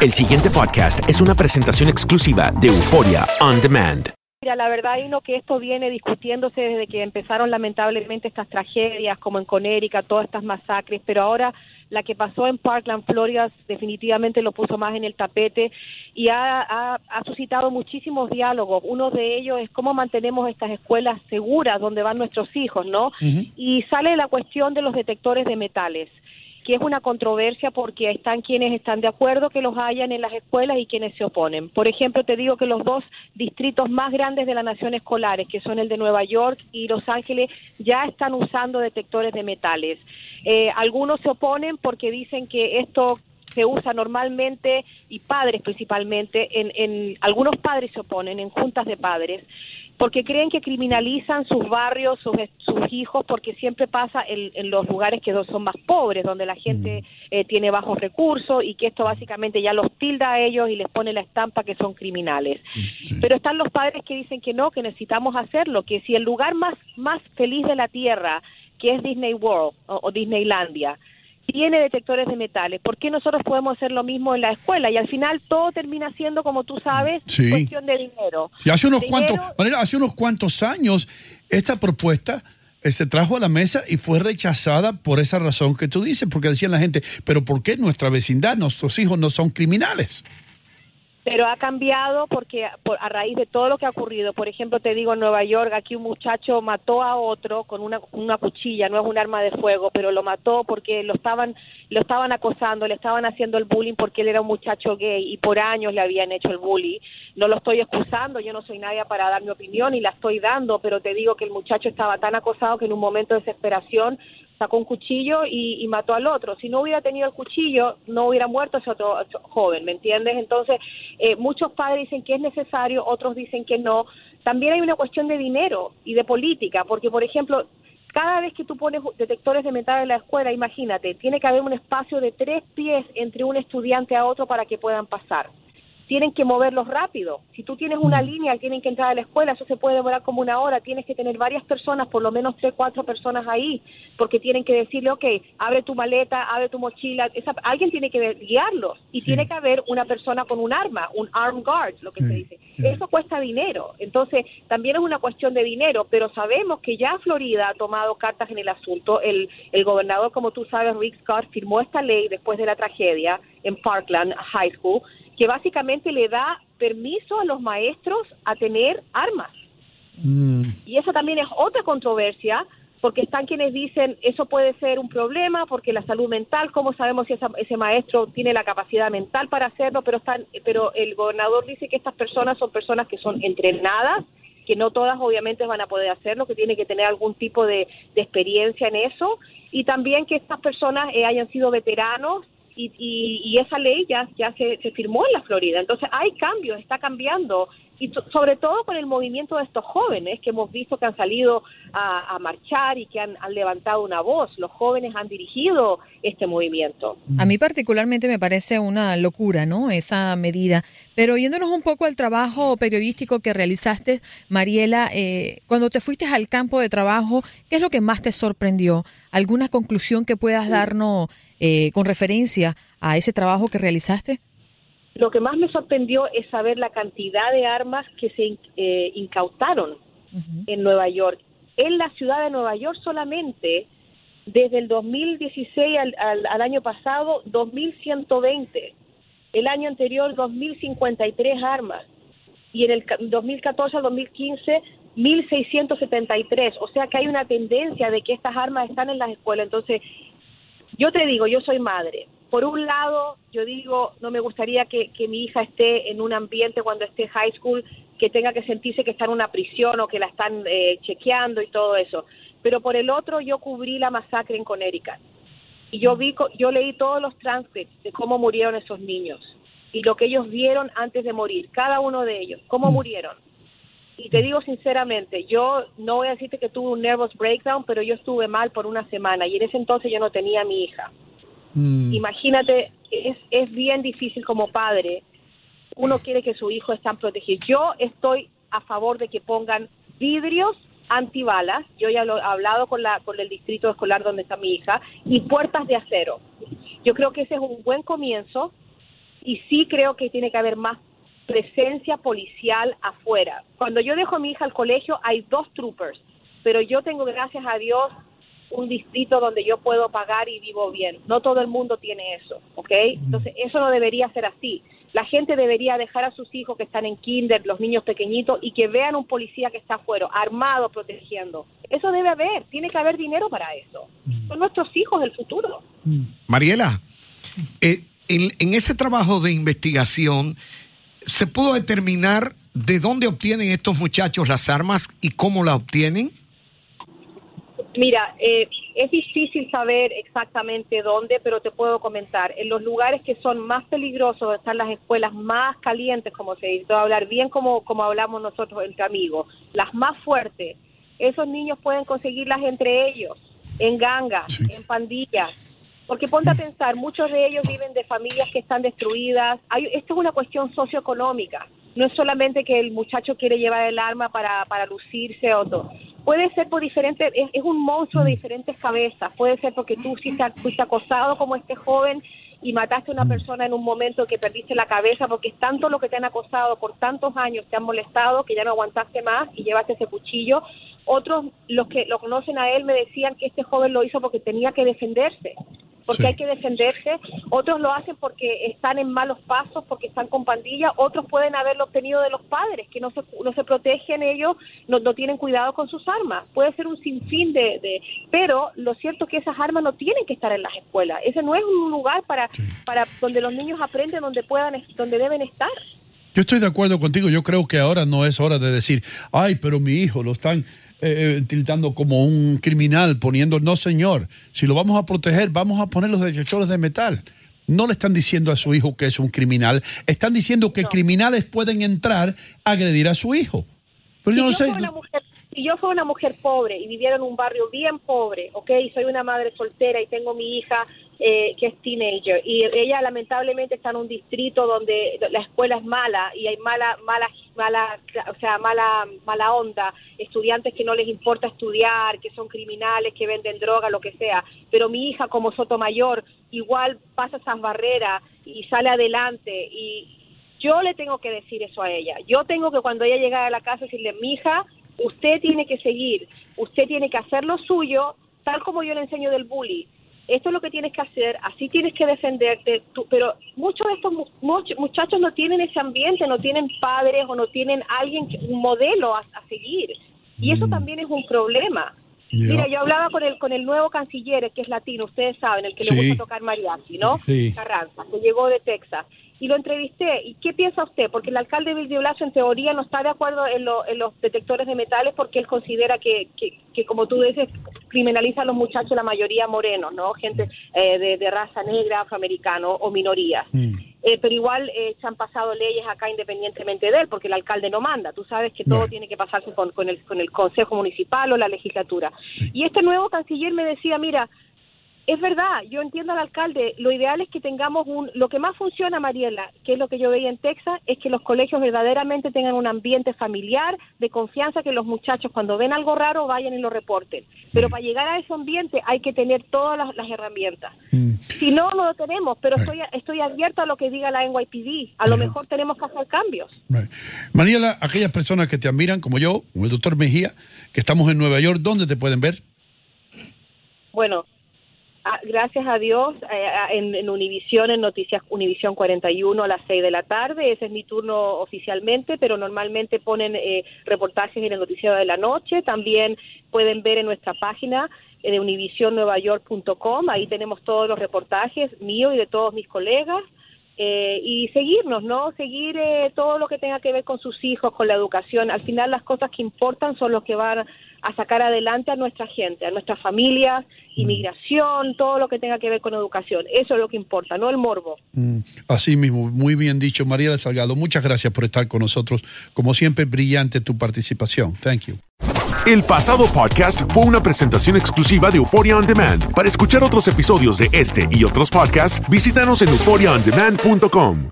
El siguiente podcast es una presentación exclusiva de Euforia On Demand. Mira, la verdad, Ino, que esto viene discutiéndose desde que empezaron lamentablemente estas tragedias, como en Conérica, todas estas masacres, pero ahora la que pasó en Parkland, Florida, definitivamente lo puso más en el tapete y ha, ha, suscitado muchísimos diálogos. Uno de ellos es cómo mantenemos estas escuelas seguras donde van nuestros hijos, ¿no? Y sale la cuestión de los detectores de metales que es una controversia porque están quienes están de acuerdo que los hayan en las escuelas y quienes se oponen. Por ejemplo, te digo que los dos distritos más grandes de la nación escolares, que son el de Nueva York y Los Ángeles, ya están usando detectores de metales. Eh, algunos se oponen porque dicen que esto se usa normalmente y padres principalmente en, en algunos padres se oponen en juntas de padres porque creen que criminalizan sus barrios, sus, sus hijos, porque siempre pasa en, los lugares que son más pobres, donde la gente mm. eh, tiene bajos recursos y que esto básicamente ya los tilda a ellos y les pone la estampa que son criminales. Mm, Pero están los padres que dicen que no, que necesitamos hacerlo, que si el lugar más, más feliz de la tierra, que es Disney World o Disneylandia, tiene detectores de metales. ¿Por qué nosotros podemos hacer lo mismo en la escuela? Y al final todo termina siendo, como tú sabes, cuestión de dinero. Y hace unos cuantos, hace unos cuantos años esta propuesta eh, se trajo a la mesa y fue rechazada por esa razón que tú dices, porque decían la gente, pero ¿por qué nuestra vecindad, nuestros hijos no son criminales? Pero ha cambiado porque a raíz de todo lo que ha ocurrido, por ejemplo, te digo en Nueva York, aquí un muchacho mató a otro con una, una cuchilla, no es un arma de fuego, pero lo mató porque lo estaban lo estaban acosando, le estaban haciendo el bullying porque él era un muchacho gay y por años le habían hecho el bullying. No lo estoy excusando, yo no soy nadie para dar mi opinión y la estoy dando, pero te digo que el muchacho estaba tan acosado que en un momento de desesperación sacó un cuchillo y, mató al otro. Si no hubiera tenido el cuchillo, no hubiera muerto ese otro joven, ¿me entiendes? Entonces, eh, muchos padres dicen que es necesario, otros dicen que no. También hay una cuestión de dinero y de política, porque, por ejemplo, cada vez que tú pones detectores de metal en la escuela, imagínate, tiene que haber un espacio de tres pies entre un estudiante a otro para que puedan pasar tienen que moverlos rápido. Si tú tienes una mm. línea, tienen que entrar a la escuela, eso se puede demorar como una hora, tienes que tener varias personas, por lo menos tres, cuatro personas ahí, porque tienen que decirle, ok, abre tu maleta, abre tu mochila, alguien tiene que guiarlos. Y tiene que haber una persona con un arma, un arm guard, lo que se dice. Eso cuesta dinero, entonces también es una cuestión de dinero, pero sabemos que ya Florida ha tomado cartas en el asunto, el, el gobernador, como tú sabes, Rick Scott, firmó esta ley después de la tragedia en Parkland High School, que básicamente le da permiso a los maestros a tener armas. Mm. Y eso también es otra controversia, porque están quienes dicen eso puede ser un problema, porque la salud mental, ¿cómo sabemos si ese maestro tiene la capacidad mental para hacerlo? Pero, están, pero el gobernador dice que estas personas son personas que son entrenadas, que no todas obviamente van a poder hacerlo, que tiene que tener algún tipo de, experiencia en eso, y también que estas personas eh, hayan sido veteranos y, esa ley ya, ya se, firmó en la Florida. Entonces hay cambios, está cambiando y sobre todo con el movimiento de estos jóvenes que hemos visto que han salido a, marchar y que han, levantado una voz. Los jóvenes han dirigido este movimiento. A mí particularmente me parece una locura, ¿no? Esa medida. Pero yéndonos un poco al trabajo periodístico que realizaste, Mariela, eh, cuando te fuiste al campo de trabajo, ¿qué es lo que más te sorprendió? ¿Alguna conclusión que puedas darnos eh, con referencia a ese trabajo que realizaste? Lo que más me sorprendió es saber la cantidad de armas que se eh, incautaron en Nueva York. En la ciudad de Nueva York solamente, desde el 2016 al, al, año pasado, 2.120. El año anterior, 2.053 armas. Y en el 2014 al 2015, 1.673. O sea que hay una tendencia de que estas armas están en las escuelas. Entonces, yo te digo, yo soy madre por un lado, yo digo, no me gustaría que, mi hija esté en un ambiente cuando esté high school que tenga que sentirse que está en una prisión o que la están eh, chequeando y todo eso. Pero por el otro, yo cubrí la masacre en Connecticut. Y yo, vi, yo leí todos los transcripts de cómo murieron esos niños y lo que ellos vieron antes de morir, cada uno de ellos, cómo murieron. Y te digo sinceramente, yo no voy a decirte que tuve un nervous breakdown, pero yo estuve mal por una semana y en ese entonces yo no tenía a mi hija. Mm. Imagínate, es, es bien difícil como padre. Uno quiere que su hijo esté protegido. Yo estoy a favor de que pongan vidrios antibalas, yo ya lo he hablado con, la, con el distrito escolar donde está mi hija, y puertas de acero. Yo creo que ese es un buen comienzo y sí creo que tiene que haber más presencia policial afuera. Cuando yo dejo a mi hija al colegio hay dos troopers, pero yo tengo, gracias a Dios, un distrito donde yo puedo pagar y vivo bien. No todo el mundo tiene eso, ¿ok? Entonces, eso no debería ser así. La gente debería dejar a sus hijos que están en kinder, los niños pequeñitos, y que vean un policía que está afuera, armado, protegiendo. Eso debe haber, tiene que haber dinero para eso. Son nuestros hijos del futuro. Mariela, eh, en, en ese trabajo de investigación, ¿se pudo determinar de dónde obtienen estos muchachos las armas y cómo las obtienen? Mira, eh, es difícil saber exactamente dónde, pero te puedo comentar. En los lugares que son más peligrosos, están las escuelas más calientes, como se dice, hablar bien como, como hablamos nosotros entre amigos, las más fuertes, esos niños pueden conseguirlas entre ellos, en gangas, en pandillas. Porque ponte a pensar, muchos de ellos viven de familias que están destruidas. Hay, esto es una cuestión socioeconómica. No es solamente que el muchacho quiere llevar el arma para, para lucirse o todo puede ser por diferentes, es, un monstruo de diferentes cabezas, puede ser porque tú fuiste acosado como este joven y mataste a una persona en un momento que perdiste la cabeza porque es tanto lo que te han acosado por tantos años, te han molestado que ya no aguantaste más y llevaste ese cuchillo. Otros, los que lo conocen a él, me decían que este joven lo hizo porque tenía que defenderse porque hay que defenderse, otros lo hacen porque están en malos pasos, porque están con pandillas, otros pueden haberlo obtenido de los padres, que no se, no se protegen ellos, no, no tienen cuidado con sus armas. Puede ser un sinfín de, de... Pero lo cierto es que esas armas no tienen que estar en las escuelas. Ese no es un lugar para, para donde los niños aprenden, donde, puedan, donde deben estar. Yo estoy de acuerdo contigo. Yo creo que ahora no es hora de decir, ay, pero mi hijo lo están eh, tildando como un criminal, poniendo, no señor, si lo vamos a proteger, vamos a poner los detectores de metal. No le están diciendo a su hijo que es un criminal, están diciendo que criminales pueden entrar a agredir a su hijo. Pero yo no sé. si yo soy una mujer pobre y viviera en un barrio bien pobre, ¿ok? Y soy una madre soltera y tengo mi hija eh, que es teenager. Y ella lamentablemente está en un distrito donde la escuela es mala y hay mala mala mala o sea mala mala onda. Estudiantes que no les importa estudiar que son criminales que venden droga lo que sea. Pero mi hija como Sotomayor igual pasa esas barreras y sale adelante. Y yo le tengo que decir eso a ella. Yo tengo que cuando ella llega a la casa decirle mi hija usted tiene que seguir. Usted tiene que hacer lo suyo tal como yo le enseño del bully esto es lo que tienes que hacer, así tienes que defenderte, pero muchos de estos muchachos no tienen ese ambiente, no tienen padres o no tienen alguien, un modelo a, seguir. Y eso mm. también es un problema. Mira, yo hablaba con el con el nuevo canciller, que es latino, ustedes saben, el que le gusta tocar mariachi, ¿no? Carranza, que llegó de Texas y lo entrevisté. ¿Y qué piensa usted? Porque el alcalde Bill Blasio en teoría no está de acuerdo en, los detectores de metales porque él considera que, que, como tú dices, criminaliza a los muchachos, la mayoría morenos, ¿no? Gente eh, de, raza negra, afroamericano o minorías. Mm. Eh, pero igual eh, se han pasado leyes acá independientemente de él, porque el alcalde no manda. Tú sabes que todo tiene que pasarse con, con, el, con el Consejo Municipal o la legislatura. Y este nuevo canciller me decía, mira, es verdad, yo entiendo al alcalde, lo ideal es que tengamos un, lo que más funciona, Mariela, que es lo que yo veía en Texas, es que los colegios verdaderamente tengan un ambiente familiar, de confianza, que los muchachos cuando ven algo raro vayan y lo reporten. Pero para llegar a ese ambiente hay que tener todas las, herramientas. Mm. Si no, no lo tenemos, pero estoy, estoy abierto a lo que diga la NYPD. A lo mejor tenemos que hacer cambios. Mariela, aquellas personas que te admiran, como yo, como el doctor Mejía, que estamos en Nueva York, ¿dónde te pueden ver? Bueno, gracias a Dios, eh, en, en Univisión, en Noticias Univisión 41 a las 6 de la tarde. Ese es mi turno oficialmente, pero normalmente ponen eh, reportajes en el noticiero de la noche. También pueden ver en nuestra página eh, de univisionnuevayork.com. Ahí tenemos todos los reportajes mío y de todos mis colegas. Eh, y seguirnos, ¿no? Seguir eh, todo lo que tenga que ver con sus hijos, con la educación. Al final las cosas que importan son los que van a sacar adelante a nuestra gente, a nuestras familias, mm. inmigración, todo lo que tenga que ver con educación. Eso es lo que importa, no el morbo. Mm, así mismo, muy bien dicho. María de Salgado, muchas gracias por estar con nosotros. Como siempre, brillante tu participación. Thank you. El pasado podcast fue una presentación exclusiva de Euphoria On Demand. Para escuchar otros episodios de este y otros podcasts, visítanos en euphoriaondemand.com.